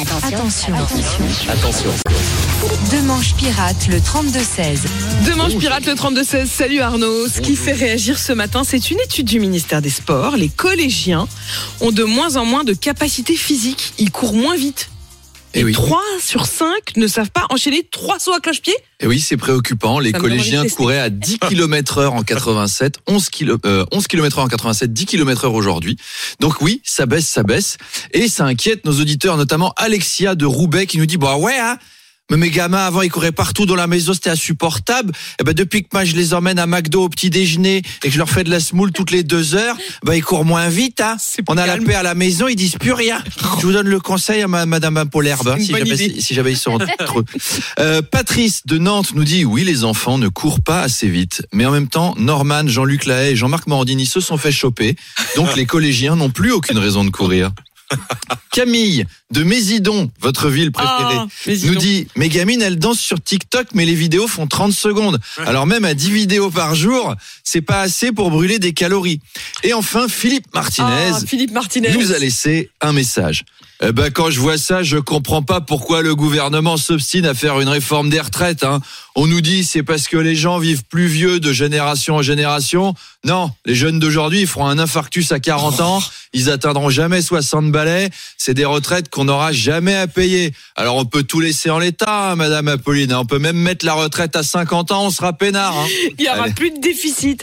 Attention. Attention. Deux manches pirates, le 32-16. Deux manches pirates le 32-16. Salut Arnaud. Ce qui fait réagir ce matin, c'est une étude du ministère des Sports. Les collégiens ont de moins en moins de capacité physique. Ils courent moins vite. Et oui. 3 sur 5 ne savent pas enchaîner trois sauts à cloche-pied. Et oui, c'est préoccupant. Les Ça collégiens couraient à 10 km heure en 87, 11 km, euh, 11 km heure en 87, 10 km heure aujourd'hui. Donc oui, ça baisse, ça baisse. Et ça inquiète nos auditeurs, notamment Alexia de Roubaix qui nous dit, bah ouais, hein, mais mes gamins avant ils couraient partout dans la maison, c'était insupportable. Et ben depuis que moi je les emmène à McDo au petit déjeuner et que je leur fais de la semoule toutes les deux heures, ben ils courent moins vite. Hein. On a la paix à la maison, ils disent plus rien. Je vous donne le conseil à ma, Madame Apolherbe, hein, si idée. si jamais ils sont entre eux. Euh, Patrice de Nantes nous dit oui, les enfants ne courent pas assez vite, mais en même temps, Norman, Jean-Luc Lahaye et Jean-Marc Morandini se sont fait choper, donc les collégiens n'ont plus aucune raison de courir. Camille de Mésidon, votre ville préférée, Ah, dis nous dit mes gamines elles dansent sur TikTok mais les vidéos font 30 secondes. Alors même à 10 vidéos par jour, c'est pas assez pour brûler des calories. Et enfin Philippe Martinez Ah, Philippe Martinez. nous a laissé un message. Eh ben, quand je vois ça, je comprends pas pourquoi le gouvernement s'obstine à faire une réforme des retraites. Hein. On nous dit c'est parce que les gens vivent plus vieux de génération en génération. Non, les jeunes d'aujourd'hui, ils feront un infarctus à 40 ans. Ils atteindront jamais 60 balais. C'est des retraites qu'on n'aura jamais à payer. Alors on peut tout laisser en l'état, hein, Madame Apolline. On peut même mettre la retraite à 50 ans, on sera peinard. Hein. Il n'y aura Allez. plus de déficit.